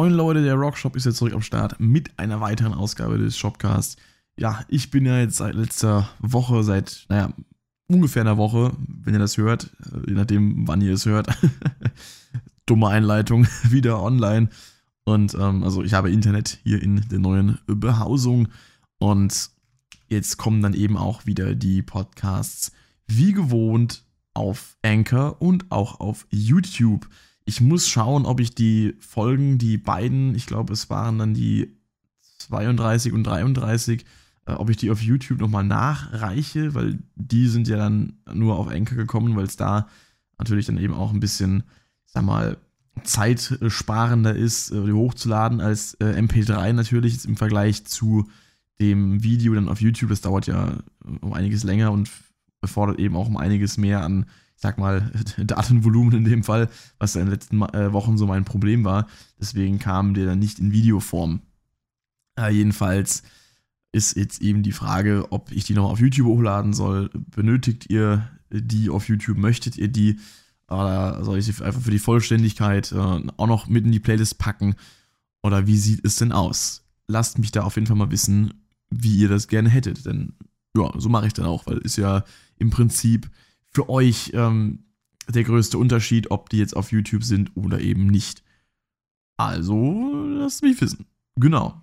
Moin Leute, der Rockshop ist jetzt zurück am Start mit einer weiteren Ausgabe des Shopcasts. Ja, ich bin ja jetzt seit letzter Woche, seit, naja, ungefähr einer Woche, wenn ihr das hört, je nachdem, wann ihr es hört. Dumme Einleitung, wieder online. Und ähm, also ich habe Internet hier in der neuen Behausung. Und jetzt kommen dann eben auch wieder die Podcasts wie gewohnt auf Anchor und auch auf YouTube. Ich muss schauen, ob ich die Folgen, die beiden, ich glaube, es waren dann die 32 und 33, äh, ob ich die auf YouTube nochmal nachreiche, weil die sind ja dann nur auf Anchor gekommen, weil es da natürlich dann eben auch ein bisschen, ich sag mal, zeitsparender ist, äh, die hochzuladen als äh, MP3 natürlich jetzt im Vergleich zu dem Video dann auf YouTube. Das dauert ja um einiges länger und erfordert eben auch um einiges mehr an sag mal, Datenvolumen in dem Fall, was in den letzten äh, Wochen so mein Problem war. Deswegen kam der dann nicht in Videoform. Äh, jedenfalls ist jetzt eben die Frage, ob ich die noch auf YouTube hochladen soll. Benötigt ihr die auf YouTube? Möchtet ihr die? Oder soll ich sie einfach für die Vollständigkeit äh, auch noch mit in die Playlist packen? Oder wie sieht es denn aus? Lasst mich da auf jeden Fall mal wissen, wie ihr das gerne hättet. Denn ja, so mache ich dann auch, weil ist ja im Prinzip für euch ähm, der größte Unterschied, ob die jetzt auf YouTube sind oder eben nicht. Also, lasst mich wissen. Genau.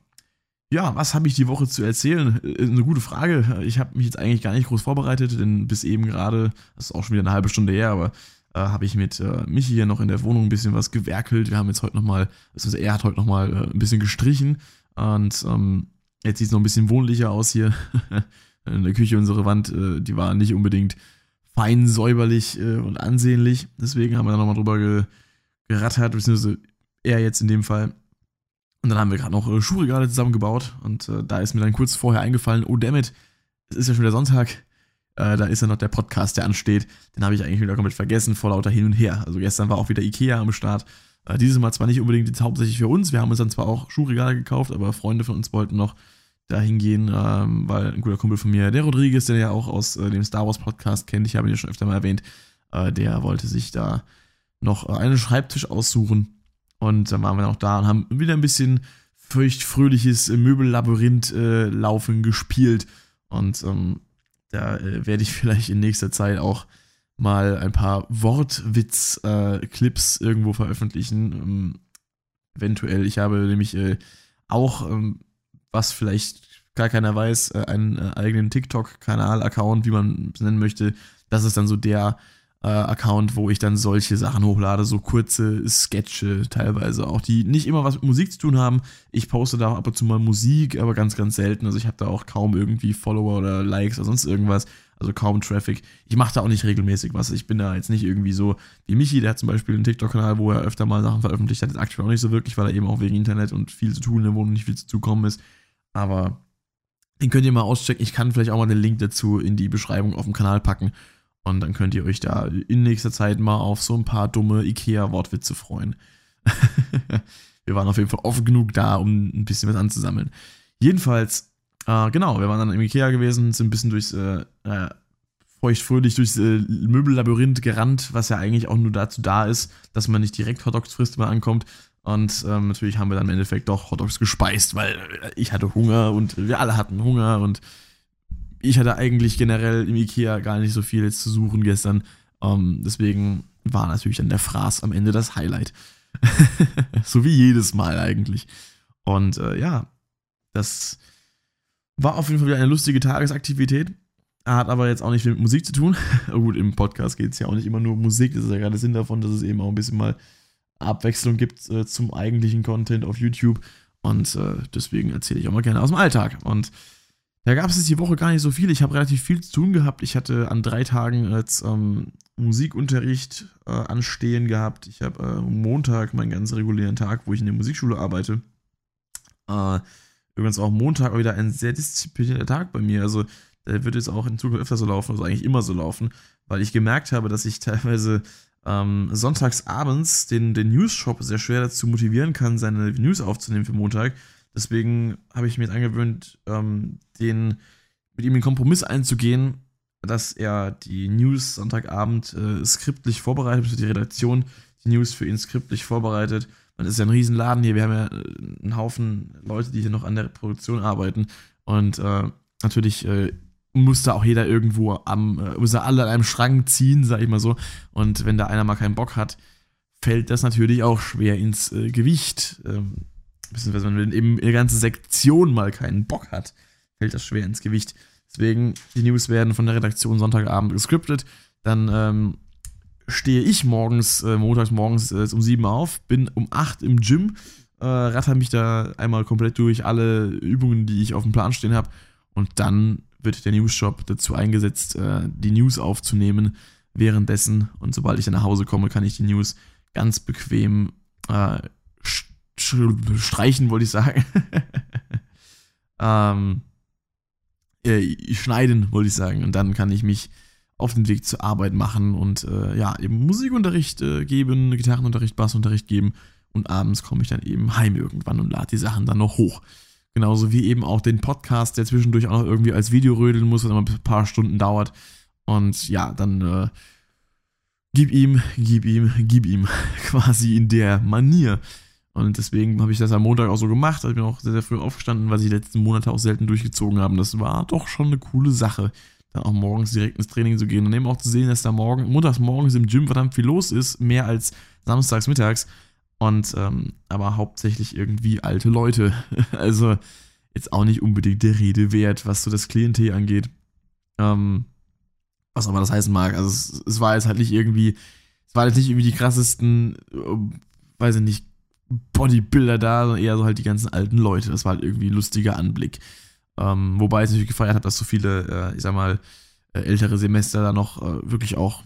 Ja, was habe ich die Woche zu erzählen? Äh, eine gute Frage. Ich habe mich jetzt eigentlich gar nicht groß vorbereitet, denn bis eben gerade, das ist auch schon wieder eine halbe Stunde her, aber äh, habe ich mit äh, Michi hier noch in der Wohnung ein bisschen was gewerkelt. Wir haben jetzt heute nochmal, also er hat heute nochmal äh, ein bisschen gestrichen und ähm, jetzt sieht es noch ein bisschen wohnlicher aus hier. in der Küche unsere Wand, äh, die war nicht unbedingt fein säuberlich äh, und ansehnlich. Deswegen haben wir da nochmal drüber ge gerattert, beziehungsweise er jetzt in dem Fall. Und dann haben wir gerade noch äh, Schuhregale zusammengebaut und äh, da ist mir dann kurz vorher eingefallen, oh dammit, es ist ja schon wieder Sonntag, äh, da ist ja noch der Podcast, der ansteht. Den habe ich eigentlich wieder komplett vergessen, vor lauter hin und her. Also gestern war auch wieder Ikea am Start. Äh, dieses Mal zwar nicht unbedingt jetzt hauptsächlich für uns, wir haben uns dann zwar auch Schuhregale gekauft, aber Freunde von uns wollten noch dahin gehen, ähm, weil ein guter Kumpel von mir, der Rodriguez, der ja auch aus äh, dem Star Wars Podcast kennt, ich habe ihn ja schon öfter mal erwähnt, äh, der wollte sich da noch äh, einen Schreibtisch aussuchen. Und dann waren wir auch da und haben wieder ein bisschen feuchtfröhliches Möbellabyrinth äh, laufen gespielt. Und ähm, da äh, werde ich vielleicht in nächster Zeit auch mal ein paar Wortwitz-Clips äh, irgendwo veröffentlichen. Ähm, eventuell, ich habe nämlich äh, auch ähm, was vielleicht gar keiner weiß, äh, einen äh, eigenen TikTok-Kanal, Account, wie man es nennen möchte. Das ist dann so der äh, Account, wo ich dann solche Sachen hochlade, so kurze Sketche teilweise auch, die nicht immer was mit Musik zu tun haben. Ich poste da ab und zu mal Musik, aber ganz, ganz selten. Also ich habe da auch kaum irgendwie Follower oder Likes oder sonst irgendwas. Also kaum Traffic. Ich mache da auch nicht regelmäßig was. Ich bin da jetzt nicht irgendwie so wie Michi, der hat zum Beispiel einen TikTok-Kanal, wo er öfter mal Sachen veröffentlicht hat. Jetzt aktuell auch nicht so wirklich, weil er eben auch wegen Internet und viel zu tun der Wohnung nicht viel zu zukommen ist. Aber den könnt ihr mal auschecken. Ich kann vielleicht auch mal den Link dazu in die Beschreibung auf dem Kanal packen. Und dann könnt ihr euch da in nächster Zeit mal auf so ein paar dumme IKEA-Wortwitze freuen. wir waren auf jeden Fall offen genug da, um ein bisschen was anzusammeln. Jedenfalls, äh, genau, wir waren dann im IKEA gewesen, sind ein bisschen durchs, äh, äh, feuchtfröhlich durchs äh, Möbellabyrinth gerannt, was ja eigentlich auch nur dazu da ist, dass man nicht direkt Hotdogs frisst, wenn man ankommt, und ähm, natürlich haben wir dann im Endeffekt doch Hotdogs gespeist, weil ich hatte Hunger und wir alle hatten Hunger und ich hatte eigentlich generell im Ikea gar nicht so viel jetzt zu suchen gestern. Ähm, deswegen war natürlich dann der Fraß am Ende das Highlight. so wie jedes Mal eigentlich. Und äh, ja, das war auf jeden Fall wieder eine lustige Tagesaktivität. Hat aber jetzt auch nicht viel mit Musik zu tun. Gut, im Podcast geht es ja auch nicht immer nur um Musik. Das ist ja gerade Sinn davon, dass es eben auch ein bisschen mal Abwechslung gibt äh, zum eigentlichen Content auf YouTube. Und äh, deswegen erzähle ich auch mal gerne aus dem Alltag. Und da gab es jetzt die Woche gar nicht so viel. Ich habe relativ viel zu tun gehabt. Ich hatte an drei Tagen jetzt ähm, Musikunterricht äh, anstehen gehabt. Ich habe äh, Montag meinen ganz regulären Tag, wo ich in der Musikschule arbeite. Äh, übrigens auch Montag wieder ein sehr disziplinierter Tag bei mir. Also der wird jetzt auch in Zukunft öfter so laufen, also eigentlich immer so laufen, weil ich gemerkt habe, dass ich teilweise ähm, sonntags den, den News-Shop sehr schwer dazu motivieren kann, seine News aufzunehmen für Montag. Deswegen habe ich mir jetzt angewöhnt, ähm, den, mit ihm den Kompromiss einzugehen, dass er die News Sonntagabend äh, skriptlich vorbereitet, also die Redaktion die News für ihn skriptlich vorbereitet es ist ja ein Riesenladen hier. Wir haben ja äh, einen Haufen Leute, die hier noch an der Produktion arbeiten. Und äh, natürlich äh, muss da auch jeder irgendwo am, äh, muss da alle an einem Schrank ziehen, sag ich mal so. Und wenn da einer mal keinen Bock hat, fällt das natürlich auch schwer ins äh, Gewicht. Ähm, beziehungsweise wenn eben eine ganze Sektion mal keinen Bock hat, fällt das schwer ins Gewicht. Deswegen, die News werden von der Redaktion Sonntagabend gescriptet. Dann ähm, stehe ich morgens, äh, montags morgens äh, um 7 auf, bin um 8 im Gym, äh, ratter mich da einmal komplett durch alle Übungen, die ich auf dem Plan stehen habe. Und dann wird der News-Shop dazu eingesetzt, äh, die News aufzunehmen währenddessen. Und sobald ich dann nach Hause komme, kann ich die News ganz bequem äh, streichen, wollte ich sagen. ähm, äh, schneiden, wollte ich sagen. Und dann kann ich mich auf den Weg zur Arbeit machen und äh, ja, eben Musikunterricht äh, geben, Gitarrenunterricht, Bassunterricht geben und abends komme ich dann eben heim irgendwann und lade die Sachen dann noch hoch. Genauso wie eben auch den Podcast, der zwischendurch auch noch irgendwie als Video rödeln muss, was immer ein paar Stunden dauert. Und ja, dann äh, gib ihm, gib ihm, gib ihm quasi in der Manier. Und deswegen habe ich das am Montag auch so gemacht. Ich bin auch sehr, sehr früh aufgestanden, weil ich die letzten Monate auch selten durchgezogen habe. Das war doch schon eine coole Sache, dann auch morgens direkt ins Training zu gehen und eben auch zu sehen, dass da morgen, montags morgens im Gym verdammt viel los ist, mehr als samstags mittags. Und ähm, aber hauptsächlich irgendwie alte Leute. also jetzt auch nicht unbedingt der Rede wert, was so das Klientel angeht. Ähm, was aber das heißen mag. Also es, es war jetzt halt nicht irgendwie, es war jetzt nicht irgendwie die krassesten, äh, weiß ich nicht, Bodybuilder da, sondern eher so halt die ganzen alten Leute. Das war halt irgendwie ein lustiger Anblick. Ähm, wobei ich natürlich gefeiert habe, dass so viele, äh, ich sag mal, äh, ältere Semester da noch äh, wirklich auch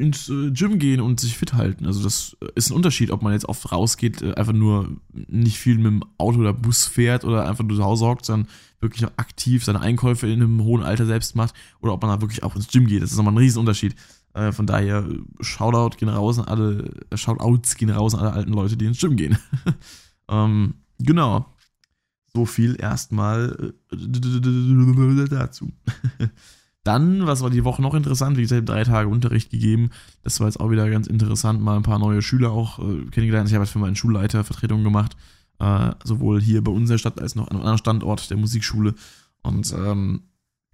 ins äh, Gym gehen und sich fit halten. Also das äh, ist ein Unterschied, ob man jetzt oft rausgeht, äh, einfach nur nicht viel mit dem Auto oder Bus fährt oder einfach nur zu Hause hockt, sondern wirklich noch aktiv seine Einkäufe in einem hohen Alter selbst macht oder ob man da wirklich auch ins Gym geht. Das ist nochmal ein Riesenunterschied. Äh, von daher, Shoutout gehen raus an alle, Shoutouts gehen raus an alle alten Leute, die ins Gym gehen. ähm, genau. So viel erstmal äh, dazu. Dann, was war die Woche noch interessant? Wie gesagt, drei Tage Unterricht gegeben. Das war jetzt auch wieder ganz interessant. Mal ein paar neue Schüler auch äh, kennengelernt. Ich habe jetzt für meinen Schulleiter Vertretung gemacht. Äh, sowohl hier bei unserer Stadt als auch an einem anderen Standort der Musikschule. Und ähm,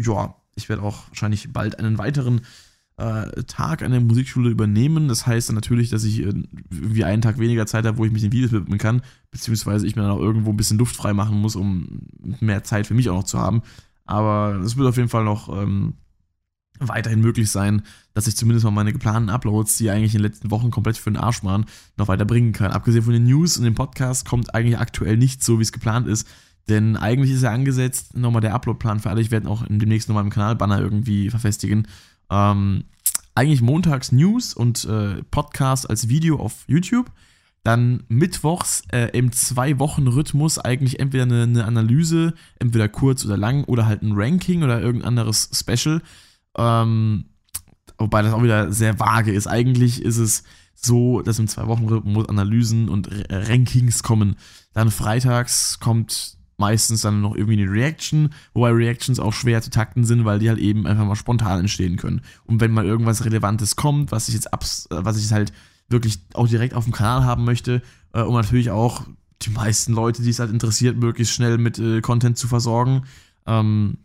ja, ich werde auch wahrscheinlich bald einen weiteren äh, Tag an der Musikschule übernehmen. Das heißt dann natürlich, dass ich äh, irgendwie einen Tag weniger Zeit habe, wo ich mich den Videos widmen kann, beziehungsweise ich mir dann auch irgendwo ein bisschen Luft frei machen muss, um mehr Zeit für mich auch noch zu haben. Aber es wird auf jeden Fall noch ähm, weiterhin möglich sein, dass ich zumindest mal meine geplanten Uploads, die eigentlich in den letzten Wochen komplett für den Arsch waren, noch weiter bringen kann. Abgesehen von den News und dem Podcast kommt eigentlich aktuell nicht so, wie es geplant ist. Denn eigentlich ist ja angesetzt, nochmal der Uploadplan für alle. Ich werde auch demnächst nochmal im Kanalbanner irgendwie verfestigen. Ähm, eigentlich montags News und äh, Podcast als Video auf YouTube. Dann mittwochs äh, im Zwei-Wochen-Rhythmus eigentlich entweder eine, eine, Analyse, entweder kurz oder lang, oder halt ein Ranking oder irgendein anderes Special. Ähm, wobei das auch wieder sehr vage ist. Eigentlich ist es so, dass im Zwei-Wochen-Rhythmus Analysen und Rankings kommen. Dann freitags kommt meistens dann noch irgendwie eine Reaction, wobei Reactions auch schwer zu takten sind, weil die halt eben einfach mal spontan entstehen können. Und wenn mal irgendwas Relevantes kommt, was ich jetzt abs äh, was ich halt wirklich auch direkt auf dem Kanal haben möchte, äh, um natürlich auch die meisten Leute, die es halt interessiert, möglichst schnell mit äh, Content zu versorgen, ähm,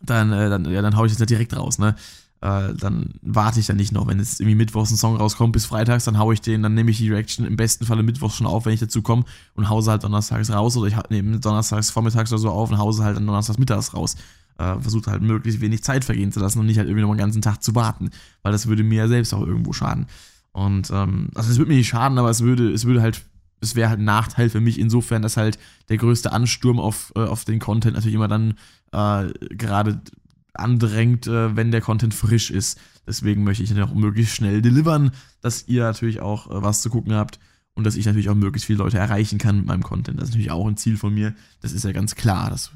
dann, äh, dann, ja, dann hau ich das halt direkt raus, ne? äh, dann warte ich dann nicht noch, wenn jetzt irgendwie mittwochs ein Song rauskommt bis freitags, dann haue ich den, dann nehme ich die Reaction im besten Falle mittwochs schon auf, wenn ich dazu komme und hause halt donnerstags raus oder ich nehme donnerstags vormittags oder so auf und hause halt dann donnerstags mittags raus. Äh, versuche halt möglichst wenig Zeit vergehen zu lassen und nicht halt irgendwie noch einen ganzen Tag zu warten, weil das würde mir ja selbst auch irgendwo schaden. Und ähm, also es würde mir nicht schaden, aber es würde, es würde halt es wäre halt ein Nachteil für mich insofern, dass halt der größte Ansturm auf, äh, auf den Content natürlich immer dann äh, gerade andrängt, äh, wenn der Content frisch ist. Deswegen möchte ich dann auch möglichst schnell delivern, dass ihr natürlich auch äh, was zu gucken habt und dass ich natürlich auch möglichst viele Leute erreichen kann mit meinem Content. Das ist natürlich auch ein Ziel von mir. Das ist ja ganz klar. Das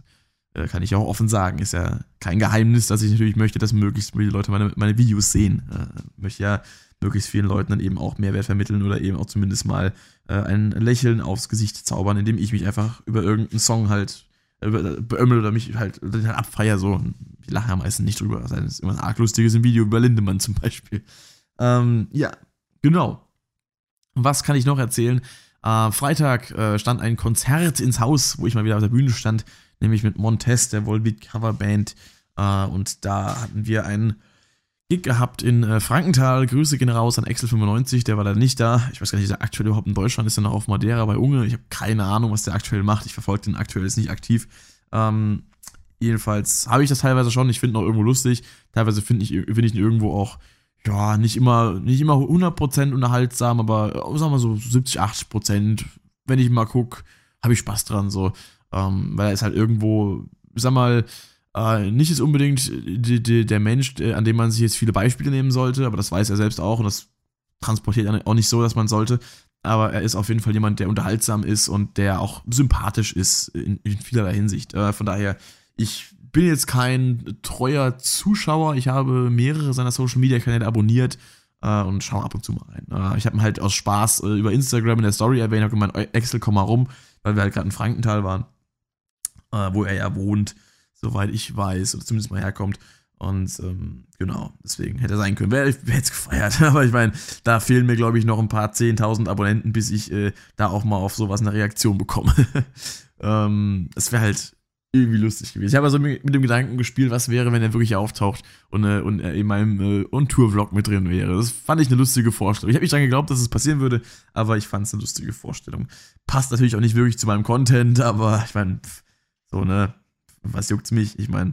äh, kann ich auch offen sagen. Ist ja kein Geheimnis, dass ich natürlich möchte, dass möglichst viele Leute meine, meine Videos sehen. Äh, möchte ja möglichst vielen Leuten dann eben auch Mehrwert vermitteln oder eben auch zumindest mal äh, ein Lächeln aufs Gesicht zaubern, indem ich mich einfach über irgendeinen Song halt beömmel oder mich halt, halt abfeier so. Ich lache ja meistens nicht drüber. Das ist immer ein arg lustiges Video über Lindemann zum Beispiel. Ähm, ja, genau. Was kann ich noch erzählen? Äh, Freitag äh, stand ein Konzert ins Haus, wo ich mal wieder auf der Bühne stand, nämlich mit Montes, der Volbeat Coverband. Äh, und da hatten wir einen Gig gehabt in äh, Frankenthal. Grüße gehen raus an Excel95, der war da nicht da. Ich weiß gar nicht, der aktuell überhaupt in Deutschland ist, er noch auf Madeira bei Unge. Ich habe keine Ahnung, was der aktuell macht. Ich verfolge den aktuell, ist nicht aktiv. Ähm, jedenfalls habe ich das teilweise schon. Ich finde ihn auch irgendwo lustig. Teilweise finde ich, find ich ihn irgendwo auch, ja, nicht immer, nicht immer 100% unterhaltsam, aber äh, sagen wir so 70, 80%. Wenn ich mal gucke, habe ich Spaß dran, so. Ähm, weil er ist halt irgendwo, sag mal, äh, nicht ist unbedingt die, die, der Mensch, äh, an dem man sich jetzt viele Beispiele nehmen sollte, aber das weiß er selbst auch und das transportiert er auch nicht so, dass man sollte. Aber er ist auf jeden Fall jemand, der unterhaltsam ist und der auch sympathisch ist in, in vielerlei Hinsicht. Äh, von daher, ich bin jetzt kein treuer Zuschauer. Ich habe mehrere seiner Social Media Kanäle abonniert äh, und schaue ab und zu mal rein. Äh, ich habe ihn halt aus Spaß äh, über Instagram in der Story erwähnt, habe gemeint, Excel, komm mal rum, weil wir halt gerade in Frankenthal waren, äh, wo er ja wohnt soweit ich weiß, oder zumindest mal herkommt. Und ähm, genau, deswegen hätte er sein können. Hätte es gefeiert. Aber ich meine, da fehlen mir, glaube ich, noch ein paar 10.000 Abonnenten, bis ich äh, da auch mal auf sowas eine Reaktion bekomme. ähm, das wäre halt irgendwie lustig gewesen. Ich habe also mit, dem Gedanken gespielt, was wäre, wenn er wirklich auftaucht und, äh, und er in meinem äh, On-Tour-Vlog mit drin wäre. Das fand ich eine lustige Vorstellung. Ich habe nicht dran geglaubt, dass es passieren würde, aber ich fand es eine lustige Vorstellung. Passt natürlich auch nicht wirklich zu meinem Content, aber ich meine, so, ne? was juckt's mich? Ich meine,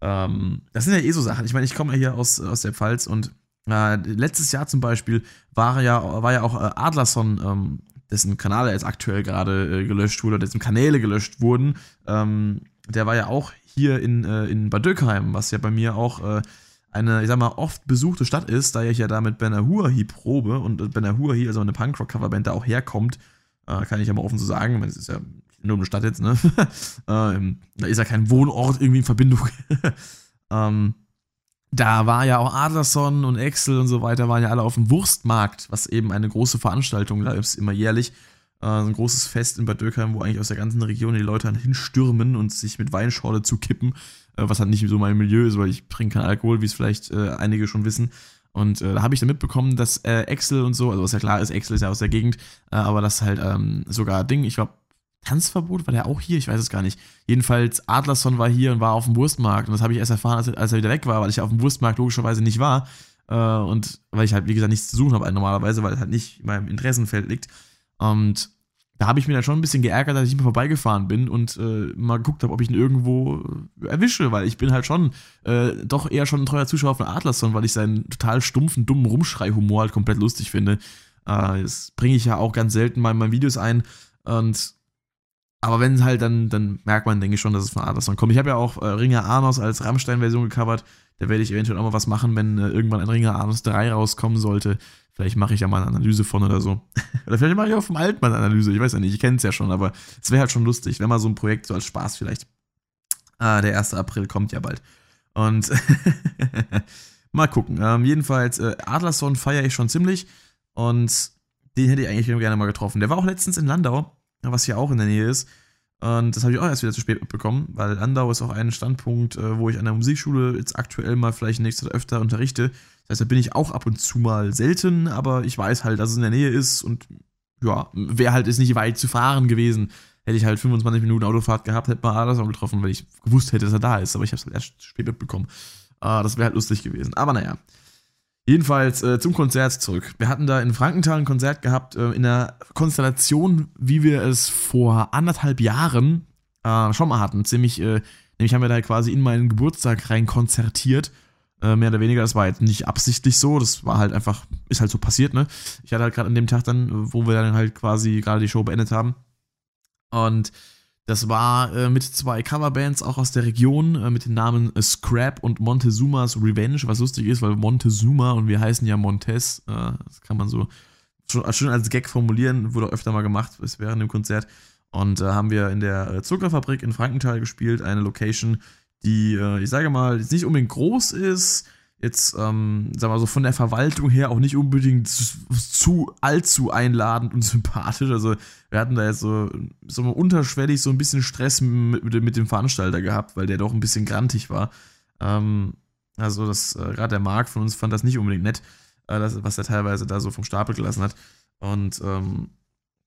ähm, das sind ja eh so Sachen. Ich meine, ich komme ja hier aus, aus der Pfalz und äh, letztes Jahr zum Beispiel war ja, war ja auch äh, Adlerson, ähm, dessen Kanal jetzt aktuell gerade äh, gelöscht wurde, dessen Kanäle gelöscht wurden, ähm, der war ja auch hier in, äh, in Bad Dürkheim, was ja bei mir auch äh, eine, ich sag mal, oft besuchte Stadt ist, da ich ja da mit Ben Ahuahi probe und Ben Ahuahi, also eine Punkrock-Coverband, da auch herkommt, äh, kann ich ja mal offen so sagen, es ist ja nur eine Stadt jetzt, ne? ähm, da ist ja kein Wohnort irgendwie in Verbindung. ähm, da war ja auch Adlerson und Excel und so weiter, waren ja alle auf dem Wurstmarkt, was eben eine große Veranstaltung da ist, immer jährlich. Äh, ein großes Fest in Bad Dürkheim, wo eigentlich aus der ganzen Region die Leute dann hinstürmen und sich mit Weinschorle zukippen, äh, was halt nicht so mein Milieu ist, weil ich trinke keinen Alkohol, wie es vielleicht äh, einige schon wissen. Und äh, da habe ich dann mitbekommen, dass äh, Excel und so, also was ja klar ist, Excel ist ja aus der Gegend, äh, aber das halt ähm, sogar Ding, ich glaube, Tanzverbot, war der auch hier? Ich weiß es gar nicht. Jedenfalls, Adlerson war hier und war auf dem Wurstmarkt. Und das habe ich erst erfahren, als, er wieder weg war, weil ich auf dem Wurstmarkt logischerweise nicht war. Äh, und weil ich halt, wie gesagt, nichts zu suchen habe normalerweise, weil es halt nicht in meinem Interessenfeld liegt. Und da habe ich mir dann schon ein bisschen geärgert, dass ich mehr vorbeigefahren bin und äh, mal geguckt habe, ob ich ihn irgendwo erwische, weil ich bin halt schon äh, doch eher schon ein treuer Zuschauer von Adlerson, weil ich seinen total stumpfen, dummen Rumschrei-Humor halt komplett lustig finde. Äh, das bringe ich ja auch ganz selten mal in meinen Videos ein. Und aber wenn halt, dann, dann merkt man, denke ich schon, dass es von Adlerson kommt. Ich habe ja auch äh, Ringer Arnos als Rammstein-Version gecovert. Da werde ich eventuell auch mal was machen, wenn äh, irgendwann ein Ringer Arnos 3 rauskommen sollte. Vielleicht mache ich ja mal eine Analyse von oder so. oder vielleicht mache ich auch vom Altmann eine Analyse. Ich weiß ja nicht, ich kenne es ja schon, aber es wäre halt schon lustig, wenn mal so ein Projekt so als Spaß vielleicht. Ah, der 1. April kommt ja bald. Und mal gucken. Ähm, jedenfalls, äh, Adlerson feiere ich schon ziemlich. Und den hätte ich eigentlich gerne mal getroffen. Der war auch letztens in Landau was hier auch in der Nähe ist. Und das habe ich auch erst wieder zu spät mitbekommen, weil Landau ist auch ein Standpunkt, äh, wo ich an der Musikschule jetzt aktuell mal vielleicht nächstes Zeit öfter unterrichte. Das heißt, da bin ich auch ab und zu mal selten, aber ich weiß halt, dass es in der Nähe ist und ja, wäre halt ist nicht weit zu fahren gewesen. Hätte ich halt 25 Minuten Autofahrt gehabt, hätte man Aderson getroffen, weil ich gewusst hätte, dass er da ist. Aber ich habe es halt erst spät mitbekommen. Uh, das wäre halt lustig gewesen. Aber naja. Jedenfalls äh, zum Konzert zurück. Wir hatten da in Frankenthal ein Konzert gehabt, äh, in der Konstellation, wie wir es vor anderthalb Jahren äh, schon mal hatten. Ziemlich, äh, nämlich haben wir da quasi in meinen Geburtstag rein konzertiert. Äh, mehr oder weniger, das war jetzt nicht absichtlich so, das war halt einfach, ist halt so passiert, ne? Ich hatte halt gerade an dem Tag dann, wo wir dann halt quasi gerade die Show beendet haben. Und das war äh, mit zwei Coverbands auch aus der Region äh, mit den Namen äh, Scrap und Montezuma's Revenge, was lustig ist, weil Montezuma und wir heißen ja Montes, äh, das kann man so schon, schön als Gag formulieren, wurde auch öfter mal gemacht bis während dem Konzert. Und äh, haben wir in der äh, Zuckerfabrik in Frankenthal gespielt, eine Location, die, ich sage mal, jetzt nicht unbedingt groß ist, jetzt, ähm, sagen wir so, von der Verwaltung her auch nicht unbedingt zu allzu einladend und sympathisch. Also wir hatten da jetzt so, so unterschwellig so ein bisschen Stress mit, mit dem Veranstalter gehabt, weil der doch ein bisschen grantig war. Ähm, also das, äh, gerade der Marc von uns fand das nicht unbedingt nett, äh, das, was er teilweise da so vom Stapel gelassen hat. Und ähm,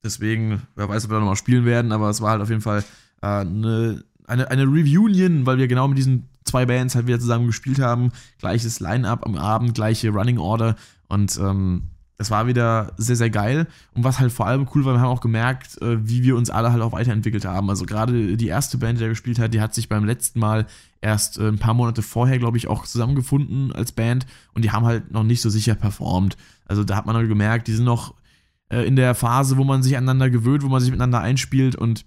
deswegen, wer weiß, ob wir da nochmal spielen werden, aber es war halt auf jeden Fall äh, eine, eine, eine Reunion, weil wir genau mit diesen zwei Bands halt wieder zusammen gespielt haben. Gleiches Line-Up am Abend, gleiche Running Order und ähm, es war wieder sehr, sehr geil. Und was halt vor allem cool war, wir haben auch gemerkt, äh, wie wir uns alle halt auch weiterentwickelt haben. Also gerade die erste Band, die er gespielt hat, die hat sich beim letzten Mal erst äh, ein paar Monate vorher, glaube ich, auch zusammengefunden als Band und die haben halt noch nicht so sicher performt. Also da hat man halt gemerkt, die sind noch äh, in der Phase, wo man sich aneinander gewöhnt, wo man sich miteinander einspielt und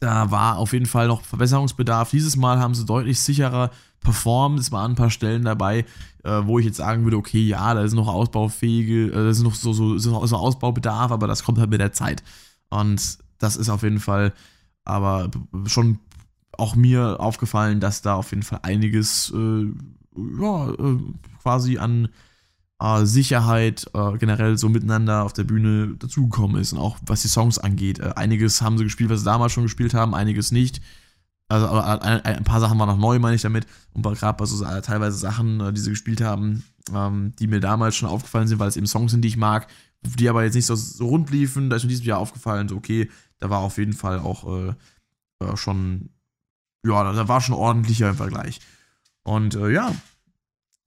da war auf jeden Fall noch Verbesserungsbedarf. Dieses Mal haben sie deutlich sicherer performt. Es waren ein paar Stellen dabei, äh, wo ich jetzt sagen würde, okay, ja, da ist noch ausbaufähige, äh, da ist noch so, so, so, so Ausbaubedarf, aber das kommt halt mit der Zeit. Und das ist auf jeden Fall aber schon auch mir aufgefallen, dass da auf jeden Fall einiges äh, ja, äh, quasi an äh, Sicherheit äh, generell so miteinander auf der Bühne dazugekommen ist und auch was die Songs angeht. Äh, einiges haben sie gespielt, was sie damals schon gespielt haben, einiges nicht. Also ein, ein paar Sachen waren noch neu, meine ich damit. Und gerade bei so äh, teilweise Sachen, die sie gespielt haben, ähm, die mir damals schon aufgefallen sind, weil es eben Songs sind, die ich mag, die aber jetzt nicht so, so rund liefen. Da ist mir diesem Jahr aufgefallen, so okay, da war auf jeden Fall auch äh, schon, ja, da war schon ordentlicher im Vergleich. Und äh, ja,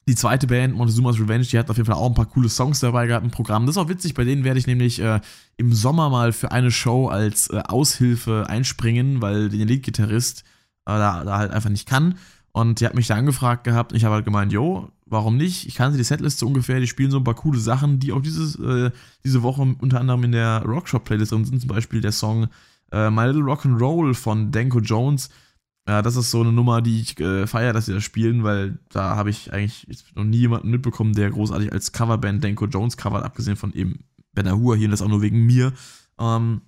die zweite Band, Montezuma's Revenge, die hat auf jeden Fall auch ein paar coole Songs dabei gehabt im Programm. Das ist auch witzig, bei denen werde ich nämlich äh, im Sommer mal für eine Show als äh, Aushilfe einspringen, weil der Lead-Gitarrist äh, da, da, halt einfach nicht kann. Und die hat mich da angefragt gehabt und ich habe halt gemeint, jo, warum nicht? Ich kannte die Setliste ungefähr, die spielen so ein paar coole Sachen, die auch dieses, äh, diese Woche unter anderem in der Rockshop-Playlist drin sind. Zum Beispiel der Song äh, My Little Rock'n'Roll von Danko Jones ja, das ist so eine Nummer, die ich äh, feiere, dass sie das spielen, weil da habe ich eigentlich noch nie jemanden mitbekommen, der großartig als Coverband Danko Jones covert, abgesehen von eben Ben Ahua hier und das auch nur wegen mir. Ähm,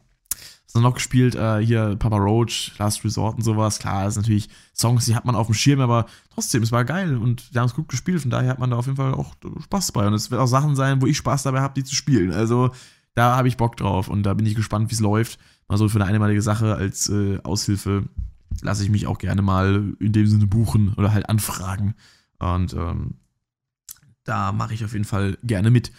was noch gespielt, äh, hier Papa Roach, Last Resort und sowas. Klar, das sind natürlich Songs, die hat man auf dem Schirm, aber trotzdem, es war geil und die haben es gut gespielt, von daher hat man da auf jeden Fall auch Spaß bei. Und es wird auch Sachen sein, wo ich Spaß dabei habe, die zu spielen. Also da habe ich Bock drauf und da bin ich gespannt, wie es läuft. Mal so für eine einmalige Sache als äh, Aushilfe lasse ich mich auch gerne mal in dem Sinne buchen oder halt anfragen. Und ähm, da mache ich auf jeden Fall gerne mit.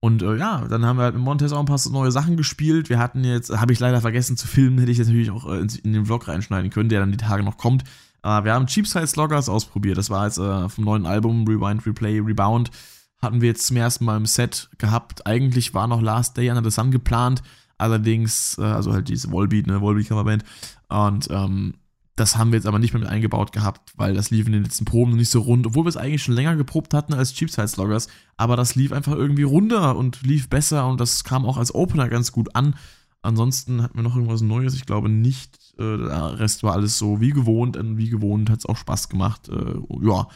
Und äh, ja, dann haben wir halt mit Montes auch ein paar neue Sachen gespielt. Wir hatten jetzt, habe ich leider vergessen zu filmen, hätte ich jetzt natürlich auch äh, in, den Vlog reinschneiden können, der dann die Tage noch kommt. Äh, wir haben Cheap Size Loggers ausprobiert. Das war jetzt äh, vom neuen Album Rewind, Replay, Rebound. Hatten wir jetzt zum ersten Mal im Set gehabt. Eigentlich war noch Last Day Under the Sun geplant. Allerdings, äh, also halt diese Volbeat, ne, Volbeat Coverband. Und ähm, das haben wir jetzt aber nicht mehr mit eingebaut gehabt, weil das lief in den letzten Proben noch nicht so rund, obwohl wir es eigentlich schon länger geprobt hatten als Cheapside Sloggers, aber das lief einfach irgendwie runder und lief besser und das kam auch als Opener ganz gut an. Ansonsten hatten wir noch irgendwas Neues, ich glaube nicht. Äh, der Rest war alles so wie gewohnt, wie gewohnt hat es auch Spaß gemacht. Äh, ja.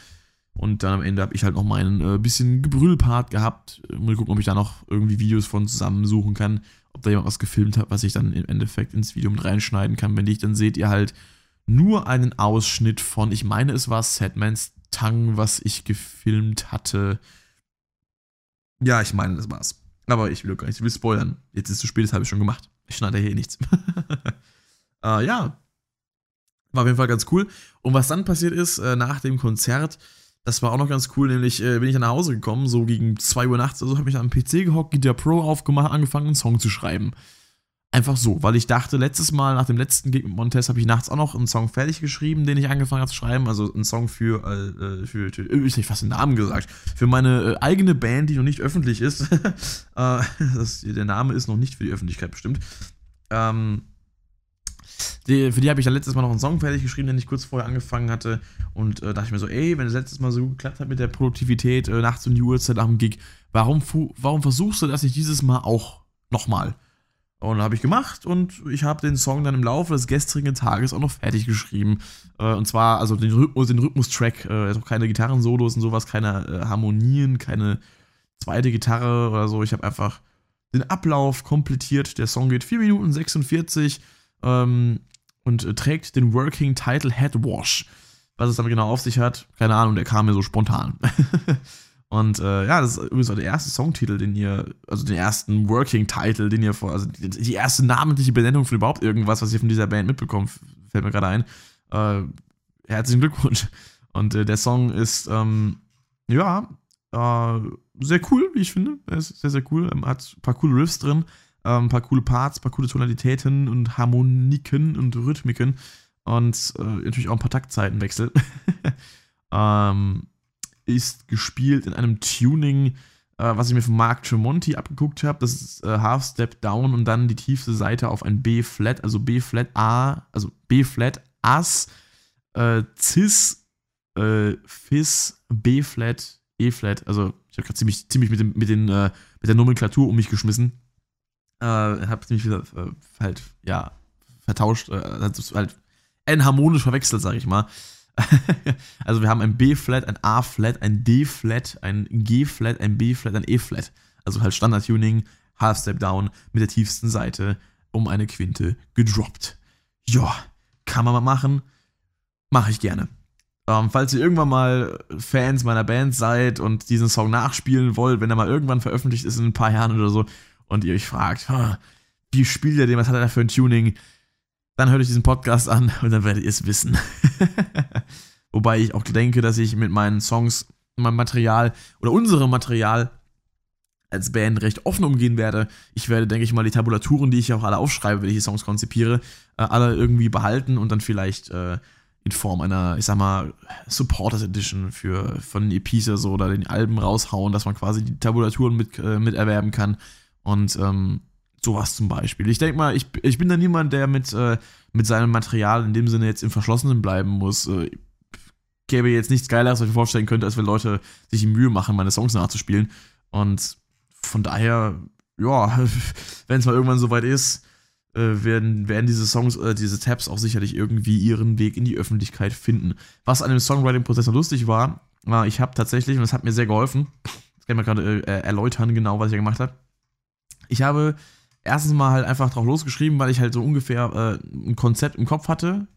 Und dann am Ende habe ich halt noch meinen äh, bisschen Gebrüllpart gehabt. Mal gucken, ob ich da noch irgendwie Videos von zusammensuchen kann. Ob da jemand was gefilmt hat, was ich dann im Endeffekt ins Video mit reinschneiden kann. Wenn nicht, dann seht ihr halt nur einen Ausschnitt von, ich meine, es war Sadmans Tang, was ich gefilmt hatte. Ja, ich meine, das war's. Aber ich will gar nicht, ich will spoilern. Jetzt ist es zu spät, das habe ich schon gemacht. Ich schneide hier eh nichts. äh, ja. War auf jeden Fall ganz cool. Und was dann passiert ist, äh, nach dem Konzert, das war auch noch ganz cool, nämlich äh, bin ich nach Hause gekommen, so gegen 2 Uhr nachts, also habe ich am PC gehockt, Guitar Pro aufgemacht, angefangen, einen Song zu schreiben. Einfach so, weil ich dachte, letztes Mal nach dem letzten Gig mit Montes habe ich nachts auch noch einen Song fertig geschrieben, den ich angefangen habe zu schreiben. Also einen Song für, äh, für, für äh, ich fast den Namen gesagt, für meine äh, eigene Band, die noch nicht öffentlich ist. äh, das, der Name ist noch nicht für die Öffentlichkeit bestimmt. Ähm, die, für die habe ich dann letztes Mal noch einen Song fertig geschrieben, den ich kurz vorher angefangen hatte. Und äh, dachte ich mir so, ey, wenn es letztes Mal so gut geklappt hat mit der Produktivität, äh, nachts um die Uhrzeit nach dem Gig, warum, warum versuchst du das nicht dieses Mal auch nochmal? Und habe ich gemacht und ich habe den Song dann im Laufe des gestrigen Tages auch noch fertig geschrieben. Äh, und zwar, also den Rhythmus, den Rhythmus-Track, äh, auch keine Gitarrensolos und sowas, keine äh, Harmonien, keine zweite Gitarre oder so. Ich habe einfach den Ablauf komplettiert. Der Song geht 4 Minuten 46 ähm, und äh, trägt den Working Title Head Wash. Was es damit genau auf sich hat, keine Ahnung, der kam mir so spontan. Und äh, ja, das ist übrigens auch der erste Songtitel, den ihr, also den ersten Working-Title, den ihr vor, also die, die, erste namentliche Benennung für überhaupt irgendwas, was ihr von dieser Band mitbekommt, fällt mir gerade ein. Äh, herzlichen Glückwunsch. Und äh, der Song ist, ähm, ja, äh, sehr cool, wie ich finde. Er ist sehr, sehr cool. Er hat ein paar coole Riffs drin. Ähm, ein paar coole Parts, ein paar coole Tonalitäten und Harmoniken und Rhythmiken und äh, natürlich auch ein paar Taktzeitenwechsel. ähm, ist gespielt in einem Tuning, äh, was ich mir von Mark Tremonti abgeguckt habe. Das ist äh, Half Step Down und dann die tiefste Seite auf ein B-Flat, also B-Flat A, also B-Flat Ass, äh, Cis, äh, Fis, B-Flat, E-Flat. Also ich habe gerade ziemlich, ziemlich mit, dem, mit, den, äh, mit der Nomenklatur um mich geschmissen. Äh, habe ziemlich wieder äh, halt, ja, vertauscht, äh, halt enharmonisch verwechselt, sage ich mal. also wir haben ein B-Flat, ein A-Flat, ein D-Flat, ein G-Flat, ein B-Flat, ein E-Flat. Also halt Standard-Tuning, Half-Step-Down mit der tiefsten Seite um eine Quinte gedroppt. Ja, kann man mal machen. Mache ich gerne. Ähm, falls ihr irgendwann mal Fans meiner Band seid und diesen Song nachspielen wollt, wenn er mal irgendwann veröffentlicht ist in ein paar Jahren oder so und ihr euch fragt, wie spielt er den, was hat er da für ein Tuning, dann hört euch diesen Podcast an und dann werdet ihr es wissen. Wobei ich auch denke, dass ich mit meinen Songs, meinem Material oder unserem Material als Band recht offen umgehen werde. Ich werde, denke ich mal, die Tabulaturen, die ich auch alle aufschreibe, wenn ich die Songs konzipiere, äh, alle irgendwie behalten und dann vielleicht äh, in Form einer, ich sag mal, Supporters Edition für von EPs oder so oder den Alben raushauen, dass man quasi die Tabulaturen mit, äh, mit erwerben kann. Und ähm, Sowas zum Beispiel. Ich denke mal, ich, ich bin da niemand, der mit, äh, mit seinem Material in dem Sinne jetzt im Verschlossenen bleiben muss. Äh, gäbe jetzt nichts Geileres, was ich mir vorstellen könnte, als wenn Leute sich die Mühe machen, meine Songs nachzuspielen. Und von daher, ja, wenn es mal irgendwann soweit ist, äh, werden, werden diese Songs, äh, diese Tabs auch sicherlich irgendwie ihren Weg in die Öffentlichkeit finden. Was an dem Songwriting-Prozess lustig war, war, ich habe tatsächlich, und das hat mir sehr geholfen, das kann ich mal gerade äh, erläutern, genau, was ich da gemacht habe. Ich habe erstens mal halt einfach drauf losgeschrieben, weil ich halt so ungefähr äh, ein Konzept im Kopf hatte.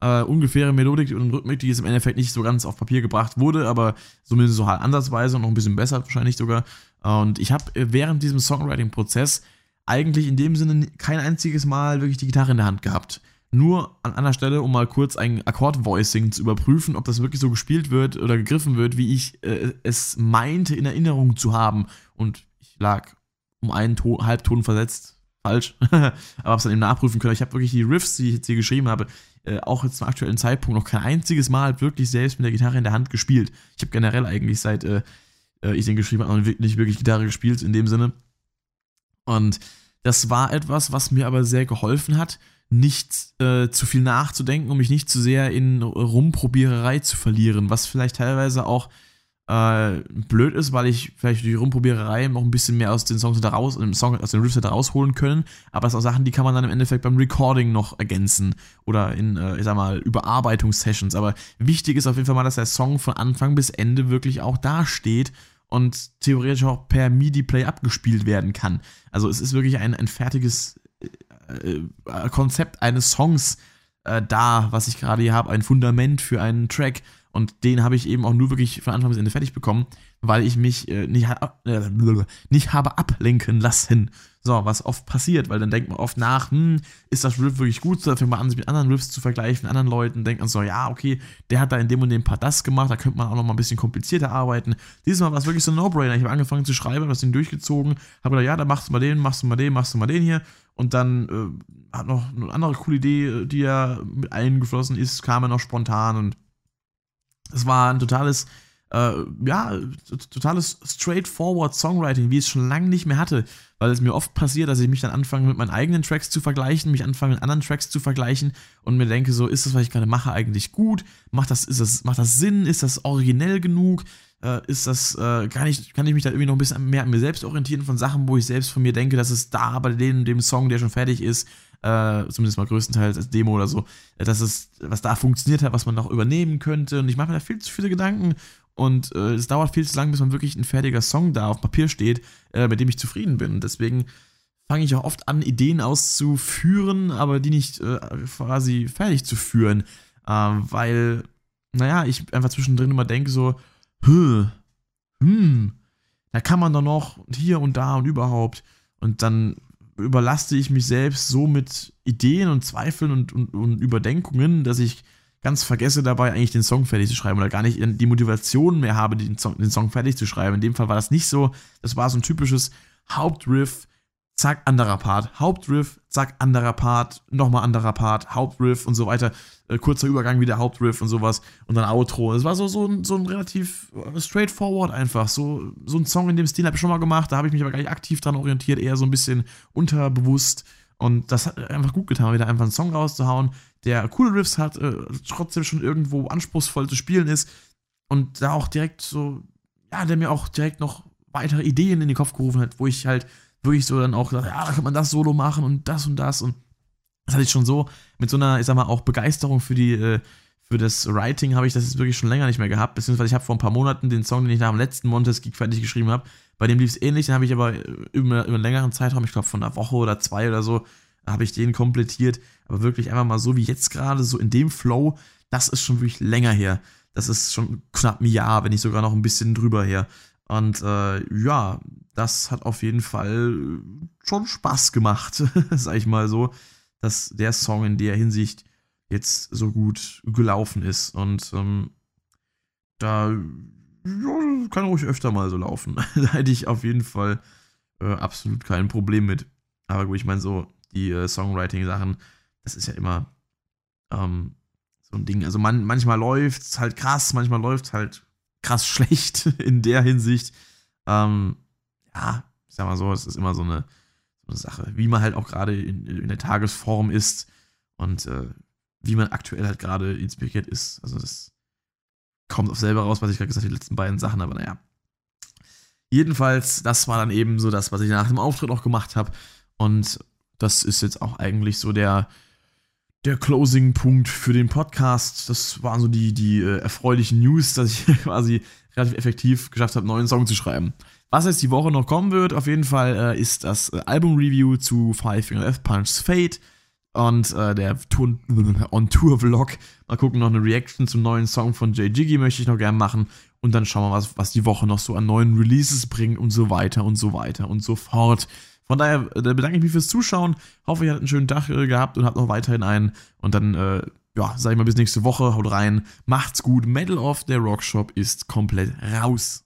Äh, ungefähre Melodik und Rhythmik, die jetzt im Endeffekt nicht so ganz auf Papier gebracht wurde, aber zumindest so halt ansatzweise und noch ein bisschen besser wahrscheinlich sogar. Und ich habe während diesem Songwriting-Prozess eigentlich in dem Sinne kein einziges Mal wirklich die Gitarre in der Hand gehabt. Nur an einer Stelle, um mal kurz ein Akkord-Voicing zu überprüfen, ob das wirklich so gespielt wird oder gegriffen wird, wie ich äh, es meinte in Erinnerung zu haben. Und ich lag um einen Ton, Halbton versetzt. Falsch. Aber hab's dann eben nachprüfen können. Ich habe wirklich die Riffs, die ich jetzt hier geschrieben habe, äh, auch jetzt zum aktuellen Zeitpunkt noch kein einziges Mal wirklich selbst mit der Gitarre in der Hand gespielt. Ich habe generell eigentlich seit äh, äh ich den geschrieben habe, nicht wirklich Gitarre gespielt in dem Sinne. Und das war etwas, was mir aber sehr geholfen hat, nicht äh, zu viel nachzudenken, um mich nicht zu sehr in Rumprobiererei zu verlieren, was vielleicht teilweise auch äh, blöd ist, weil ich vielleicht durch die Rumprobiererei noch ein bisschen mehr aus den Songs da raus, im Song, aus den Riffs da rausholen können. Aber das sind auch Sachen, die kann man dann im Endeffekt beim Recording noch ergänzen oder in, äh, ich sag mal, Überarbeitungssessions. Aber wichtig ist auf jeden Fall mal, dass der Song von Anfang bis Ende wirklich auch dasteht und theoretisch auch per MIDI-Play abgespielt werden kann. Also es ist wirklich ein, ein fertiges äh, äh Konzept eines Songs äh, da, was ich gerade hier habe, ein Fundament für einen Track und den habe ich eben auch nur wirklich von Anfang bis Ende fertig bekommen, weil ich mich äh, nicht, äh, nicht habe ablenken lassen. So, was oft passiert, weil dann denkt man oft nach, hm, ist das Riff wirklich gut? So, dann fängt man an, sich mit anderen Riffs zu vergleichen, anderen Leuten, denkt man so, ja, okay, der hat da in dem und dem Part das gemacht, da könnte man auch noch mal ein bisschen komplizierter arbeiten. Dieses Mal war es wirklich so ein No-Brainer. Ich habe angefangen zu schreiben, habe das Ding durchgezogen, habe gedacht, ja, dann machst du mal den, machst du mal den, machst du mal den hier. Und dann äh, hat noch eine andere coole Idee, die ja mit eingeflossen ist, kam er noch spontan und es war ein totales, äh, ja, totales straightforward Songwriting, wie ich es schon lange nicht mehr hatte, weil es mir oft passiert, dass ich mich dann anfange mit meinen eigenen Tracks zu vergleichen, mich anfange mit anderen Tracks zu vergleichen und mir denke so, ist das, was ich gerade mache, eigentlich gut? Macht das, ist das, macht das Sinn? Ist das originell genug? Äh, ist das, äh, kann, ich, kann ich mich da irgendwie noch ein bisschen mehr an mir selbst orientieren von Sachen, wo ich selbst von mir denke, dass es da bei dem, dem Song, der schon fertig ist, äh, zumindest mal größtenteils als Demo oder so, dass es, was da funktioniert hat, was man noch übernehmen könnte. Und ich mache mir da viel zu viele Gedanken und äh, es dauert viel zu lange, bis man wirklich ein fertiger Song da auf Papier steht, äh, mit dem ich zufrieden bin. Deswegen fange ich auch oft an, Ideen auszuführen, aber die nicht äh, quasi fertig zu führen, ähm, weil, naja, ich einfach zwischendrin immer denke so, hm, da kann man doch noch hier und da und überhaupt. Und dann überlaste ich mich selbst so mit Ideen und Zweifeln und, und, und Überdenkungen, dass ich ganz vergesse dabei, eigentlich den Song fertig zu schreiben oder gar nicht die Motivation mehr habe, den Song, den Song fertig zu schreiben. In dem Fall war das nicht so. Das war so ein typisches Hauptriff, zack, anderer Part, Hauptriff, zack, anderer Part, nochmal anderer Part, Hauptriff und so weiter. Äh, kurzer Übergang wieder Hauptriff und sowas und dann Outro. Es war so, so, ein, so ein relativ äh, straightforward einfach. So, so ein Song in dem Stil habe ich schon mal gemacht, da habe ich mich aber gar nicht aktiv dran orientiert, eher so ein bisschen unterbewusst. Und das hat einfach gut getan, wieder einfach einen Song rauszuhauen, der coole Riffs hat, äh, trotzdem schon irgendwo anspruchsvoll zu spielen ist und da auch direkt so, ja, der mir auch direkt noch weitere Ideen in den Kopf gerufen hat, wo ich halt wirklich so dann auch gesagt, ja, da kann man das Solo machen und das und das und das hatte ich schon so mit so einer, ich sag mal, auch Begeisterung für die, äh, für das Writing habe ich das jetzt wirklich schon länger nicht mehr gehabt, beziehungsweise ich habe vor ein paar Monaten den Song, den ich nach dem letzten Montes Geek fertig geschrieben habe, bei dem lief es ähnlich, den habe ich aber über, über einen längeren Zeitraum, ich glaube von einer Woche oder zwei oder so, habe ich den komplettiert, aber wirklich einfach mal so wie jetzt gerade, so in dem Flow, das ist schon wirklich länger her. Das ist schon knapp ein Jahr, wenn nicht sogar noch ein bisschen drüber her. Und äh, ja, das hat auf jeden Fall schon Spaß gemacht, sag ich mal so, dass der Song in der Hinsicht jetzt so gut gelaufen ist. Und ähm, da ja, kann ruhig öfter mal so laufen. da hätte ich auf jeden Fall äh, absolut kein Problem mit. Aber gut, ich meine, so die äh, Songwriting-Sachen, das ist ja immer ähm, so ein Ding. Also man, manchmal läuft es halt krass, manchmal läuft es halt krass schlecht in der Hinsicht. Ähm, ja, ich sag mal so, es ist immer so eine, so eine Sache, wie man halt auch gerade in, in, der Tagesform ist und äh, wie man aktuell halt gerade inspiriert ist. Also das kommt auf selber raus, was ich gerade gesagt habe, die letzten beiden Sachen, aber naja. Jedenfalls, das war dann eben so das, was ich nach dem Auftritt auch gemacht habe. Und das ist jetzt auch eigentlich so der, der Closing-Punkt für den Podcast. Das waren so die, die äh, erfreulichen News, dass ich quasi relativ effektiv geschafft habe, einen neuen Song zu schreiben. Was jetzt die Woche noch kommen wird, auf jeden Fall, äh, ist das äh, Album-Review zu Five Finger Death Punch's Fate und äh, der On-Tour-Vlog. Mal gucken, noch eine Reaction zum neuen Song von Jay Jiggy möchte ich noch gerne machen. Und dann schauen wir mal, was, was die Woche noch so an neuen Releases bringt und so weiter und so weiter und so fort. Von daher äh, bedanke ich mich fürs Zuschauen. Hoffe, ihr hattet einen schönen Tag äh, gehabt und habt noch weiterhin einen. Und dann, äh, ja, sag ich mal bis nächste Woche. Haut rein. Macht's gut. Metal of der Rockshop ist komplett raus.